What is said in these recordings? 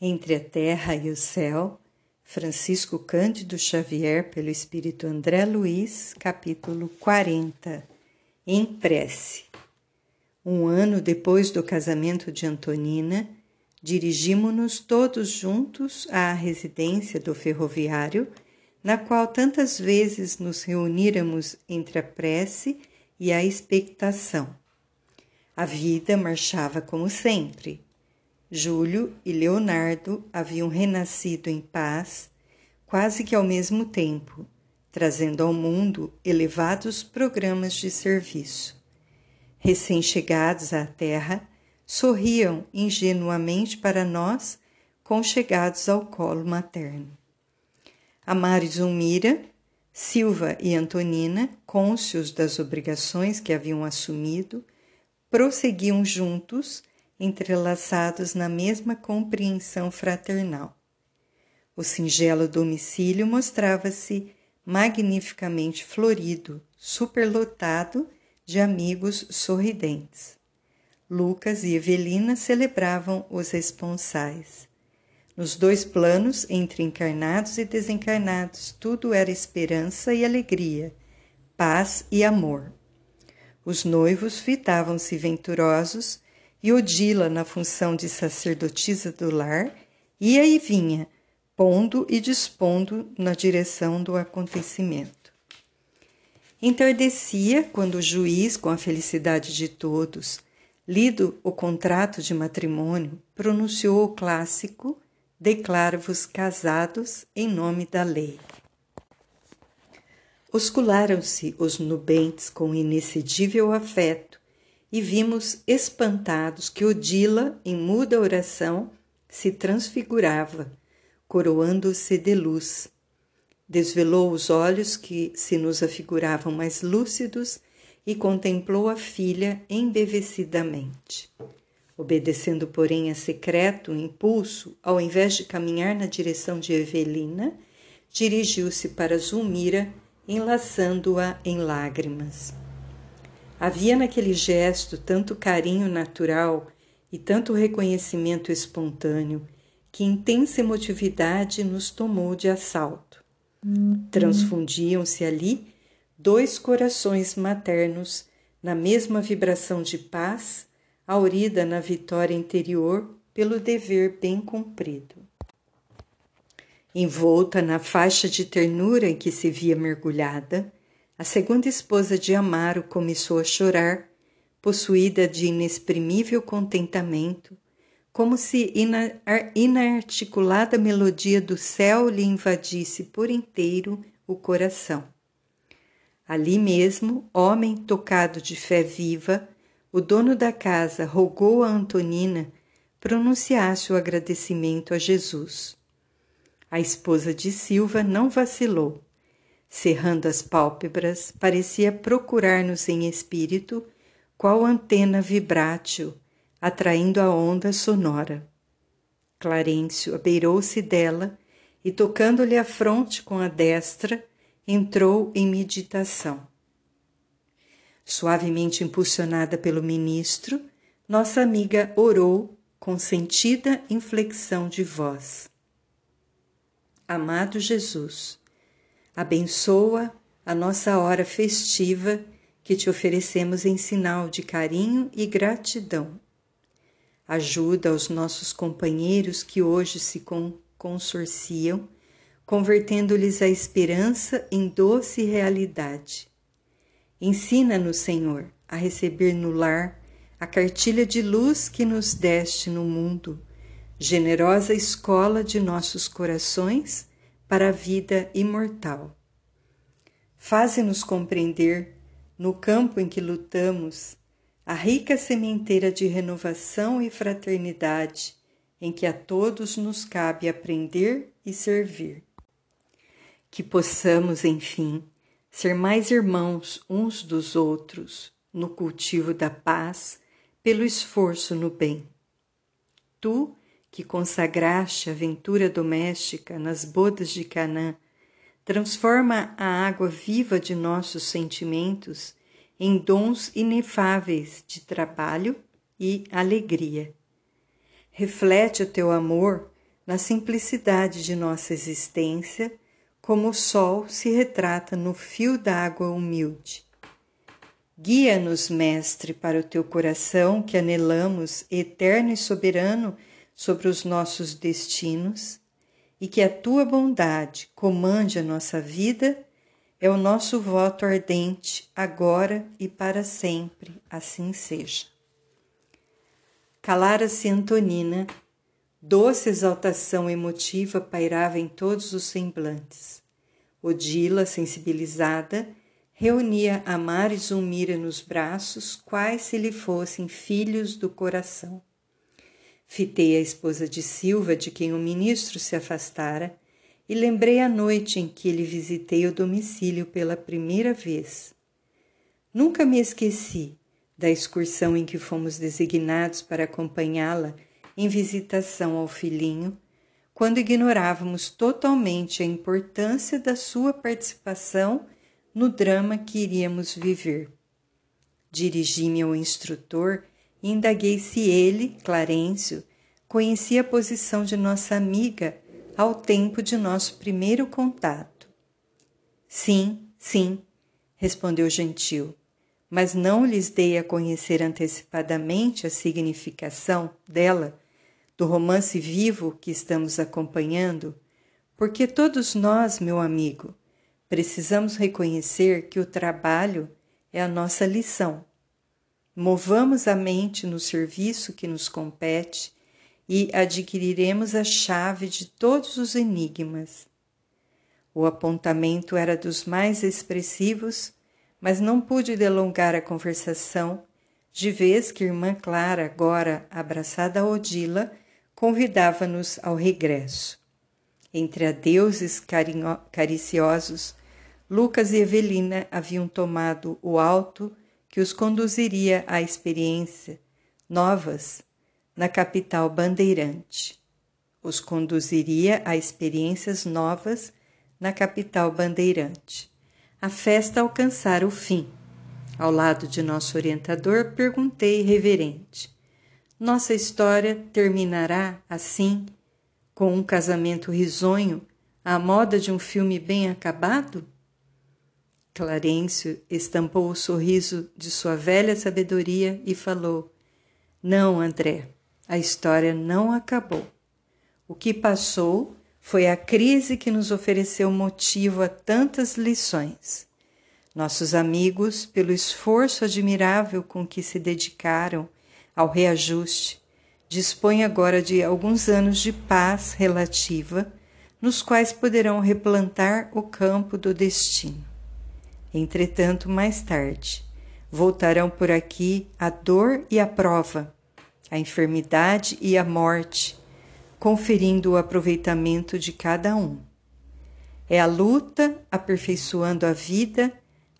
Entre a Terra e o Céu, Francisco Cândido Xavier, pelo Espírito André Luiz, capítulo 40 Em prece. Um ano depois do casamento de Antonina, dirigimos-nos todos juntos à residência do ferroviário, na qual tantas vezes nos reuníramos entre a prece e a expectação. A vida marchava como sempre Júlio e Leonardo haviam renascido em paz, quase que ao mesmo tempo, trazendo ao mundo elevados programas de serviço. Recém-chegados à Terra, sorriam ingenuamente para nós, conchegados ao colo materno. Amaro e Zulmira, Silva e Antonina, cônscios das obrigações que haviam assumido, prosseguiam juntos entrelaçados na mesma compreensão fraternal. O singelo domicílio mostrava-se magnificamente florido, superlotado de amigos sorridentes. Lucas e Evelina celebravam os responsais. Nos dois planos, entre encarnados e desencarnados, tudo era esperança e alegria, paz e amor. Os noivos fitavam-se venturosos e Odila, na função de sacerdotisa do lar, ia e vinha, pondo e dispondo na direção do acontecimento. Entardecia quando o juiz, com a felicidade de todos, lido o contrato de matrimônio, pronunciou o clássico Declaro-vos casados em nome da lei. Oscularam-se os nubentes com inexcedível afeto e vimos espantados que Odila, em muda oração, se transfigurava, coroando-se de luz. Desvelou os olhos que se nos afiguravam mais lúcidos e contemplou a filha embevecidamente. Obedecendo, porém, a secreto impulso, ao invés de caminhar na direção de Evelina, dirigiu-se para Zulmira, enlaçando-a em lágrimas. Havia naquele gesto tanto carinho natural e tanto reconhecimento espontâneo que intensa emotividade nos tomou de assalto. Uhum. Transfundiam-se ali dois corações maternos na mesma vibração de paz, aurida na vitória interior pelo dever bem cumprido. Envolta na faixa de ternura em que se via mergulhada, a segunda esposa de Amaro começou a chorar, possuída de inexprimível contentamento, como se inarticulada melodia do céu lhe invadisse por inteiro o coração. Ali mesmo, homem tocado de fé viva, o dono da casa rogou a Antonina pronunciasse o agradecimento a Jesus. A esposa de Silva não vacilou cerrando as pálpebras, parecia procurar-nos em espírito, qual antena vibrátil, atraindo a onda sonora. Clarencio abeirou-se dela e, tocando-lhe a fronte com a destra, entrou em meditação. Suavemente impulsionada pelo ministro, nossa amiga orou com sentida inflexão de voz. Amado Jesus, Abençoa a nossa hora festiva que te oferecemos em sinal de carinho e gratidão. Ajuda os nossos companheiros que hoje se consorciam, convertendo-lhes a esperança em doce realidade. Ensina-nos, Senhor, a receber no lar a cartilha de luz que nos deste no mundo, generosa escola de nossos corações para a vida imortal. Faze-nos compreender, no campo em que lutamos, a rica sementeira de renovação e fraternidade em que a todos nos cabe aprender e servir. Que possamos, enfim, ser mais irmãos uns dos outros no cultivo da paz, pelo esforço no bem. Tu, que consagraste a aventura doméstica nas bodas de Canaã, transforma a água viva de nossos sentimentos em dons inefáveis de trabalho e alegria. Reflete o teu amor na simplicidade de nossa existência, como o sol se retrata no fio d'água humilde. Guia-nos, Mestre, para o teu coração que anelamos, eterno e soberano, sobre os nossos destinos, e que a tua bondade comande a nossa vida, é o nosso voto ardente, agora e para sempre, assim seja. Calara-se Antonina, doce exaltação emotiva pairava em todos os semblantes. Odila, sensibilizada, reunia Amar e Zulmira nos braços, quais se lhe fossem filhos do coração. Fitei a esposa de Silva, de quem o ministro se afastara, e lembrei a noite em que lhe visitei o domicílio pela primeira vez. Nunca me esqueci da excursão em que fomos designados para acompanhá-la em visitação ao filhinho, quando ignorávamos totalmente a importância da sua participação no drama que iríamos viver. Dirigi-me ao instrutor indaguei se ele, Clarencio, conhecia a posição de nossa amiga ao tempo de nosso primeiro contato. Sim, sim, respondeu Gentil, mas não lhes dei a conhecer antecipadamente a significação dela, do romance vivo que estamos acompanhando, porque todos nós, meu amigo, precisamos reconhecer que o trabalho é a nossa lição. Movamos a mente no serviço que nos compete e adquiriremos a chave de todos os enigmas. O apontamento era dos mais expressivos, mas não pude delongar a conversação, de vez que irmã Clara, agora abraçada a Odila, convidava-nos ao regresso. Entre adeuses cariciosos, Lucas e Evelina haviam tomado o alto que os conduziria a experiência novas na capital bandeirante. Os conduziria a experiências novas na capital bandeirante. A festa alcançara o fim. Ao lado de nosso orientador, perguntei reverente: Nossa história terminará assim, com um casamento risonho, à moda de um filme bem acabado? Clarencio estampou o sorriso de sua velha sabedoria e falou: Não, André, a história não acabou. O que passou foi a crise que nos ofereceu motivo a tantas lições. Nossos amigos, pelo esforço admirável com que se dedicaram ao reajuste, dispõem agora de alguns anos de paz relativa, nos quais poderão replantar o campo do destino. Entretanto, mais tarde, voltarão por aqui a dor e a prova, a enfermidade e a morte, conferindo o aproveitamento de cada um. É a luta aperfeiçoando a vida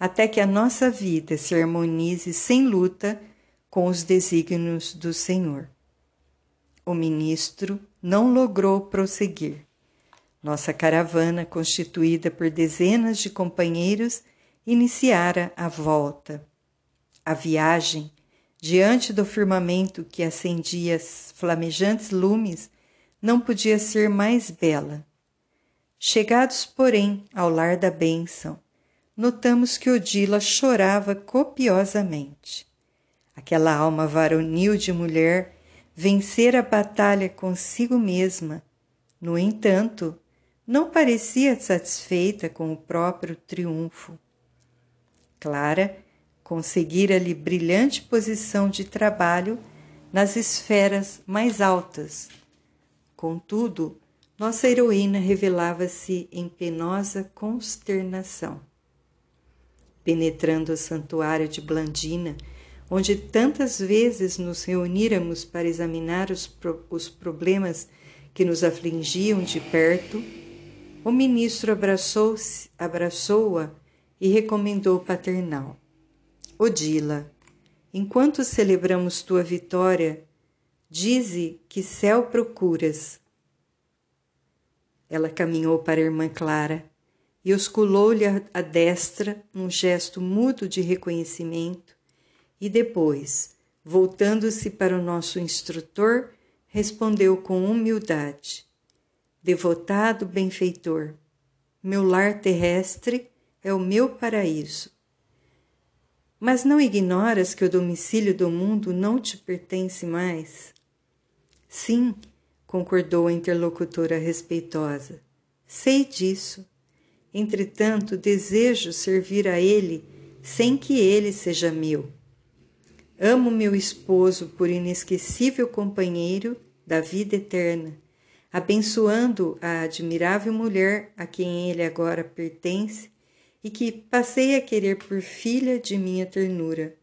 até que a nossa vida se harmonize sem luta com os desígnios do Senhor. O ministro não logrou prosseguir. Nossa caravana, constituída por dezenas de companheiros, iniciara a volta. A viagem, diante do firmamento que acendia flamejantes lumes, não podia ser mais bela. Chegados, porém, ao lar da bênção, notamos que Odila chorava copiosamente. Aquela alma varonil de mulher vencera a batalha consigo mesma. No entanto, não parecia satisfeita com o próprio triunfo. Clara conseguira-lhe brilhante posição de trabalho nas esferas mais altas. Contudo, nossa heroína revelava-se em penosa consternação. Penetrando o santuário de Blandina, onde tantas vezes nos reuníramos para examinar os, pro os problemas que nos afligiam de perto, o ministro abraçou-a abraçou e recomendou paternal. Odila, enquanto celebramos tua vitória, dize que céu procuras. Ela caminhou para a irmã Clara e osculou-lhe a destra num gesto mudo de reconhecimento e depois, voltando-se para o nosso instrutor, respondeu com humildade: devotado benfeitor, meu lar terrestre é o meu paraíso. Mas não ignoras que o domicílio do mundo não te pertence mais? Sim, concordou a interlocutora respeitosa. Sei disso. Entretanto, desejo servir a ele sem que ele seja meu. Amo meu esposo por inesquecível companheiro da vida eterna, abençoando a admirável mulher a quem ele agora pertence e que passei a querer por filha de minha ternura.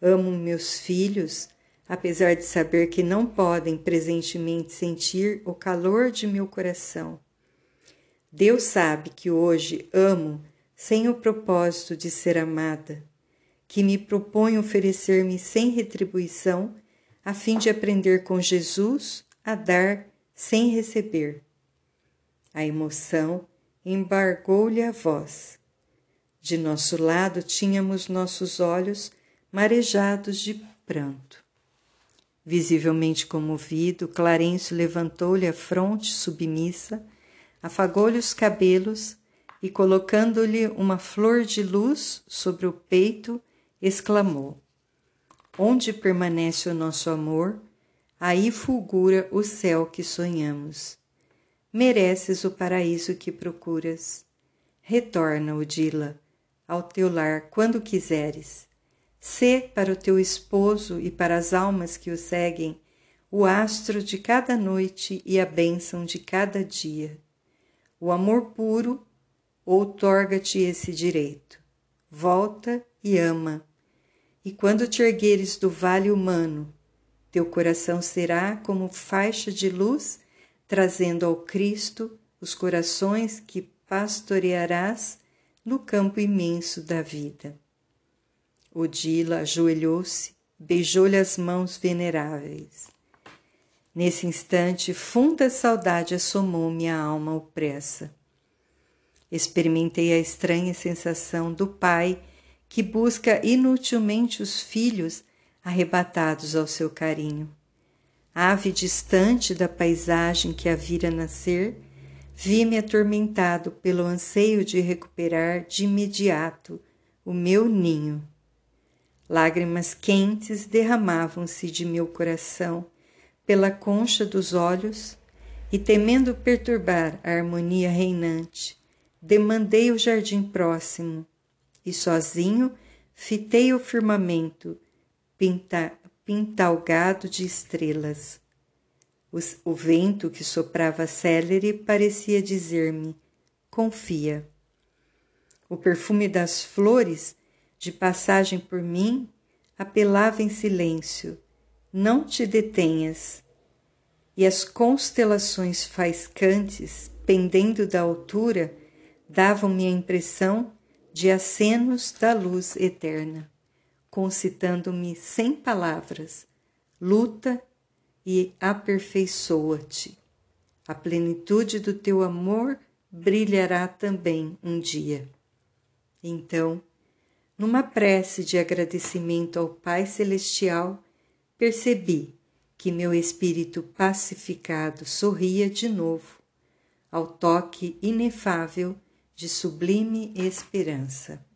Amo meus filhos, apesar de saber que não podem presentemente sentir o calor de meu coração. Deus sabe que hoje amo sem o propósito de ser amada, que me proponho oferecer-me sem retribuição, a fim de aprender com Jesus a dar sem receber. A emoção embargou-lhe a voz. De nosso lado tínhamos nossos olhos marejados de pranto. Visivelmente comovido, Clarencio levantou-lhe a fronte submissa, afagou-lhe os cabelos e colocando-lhe uma flor de luz sobre o peito, exclamou: Onde permanece o nosso amor, aí fulgura o céu que sonhamos. Mereces o paraíso que procuras. Retorna, Odila, ao teu lar quando quiseres. Sê para o teu esposo e para as almas que o seguem o astro de cada noite e a bênção de cada dia. O amor puro outorga-te esse direito. Volta e ama. E quando te ergueres do vale humano, teu coração será como faixa de luz, trazendo ao Cristo os corações que pastorearás no campo imenso da vida. Odila ajoelhou-se, beijou-lhe as mãos veneráveis. Nesse instante, funda saudade assomou minha alma opressa. Experimentei a estranha sensação do pai que busca inutilmente os filhos arrebatados ao seu carinho. Ave distante da paisagem que a vira nascer, vi-me atormentado pelo anseio de recuperar de imediato o meu ninho. Lágrimas quentes derramavam-se de meu coração pela concha dos olhos e, temendo perturbar a harmonia reinante, demandei o jardim próximo e sozinho fitei o firmamento pinta, pintalgado de estrelas. o vento que soprava célere parecia dizer-me: confia. O perfume das flores, de passagem por mim, apelava em silêncio: não te detenhas. E as constelações faiscantes, pendendo da altura, davam-me a impressão de acenos da luz eterna, concitando-me sem palavras: luta e aperfeiçoa-te. A plenitude do teu amor brilhará também um dia. Então, numa prece de agradecimento ao Pai Celestial, percebi que meu espírito pacificado sorria de novo ao toque inefável de sublime esperança.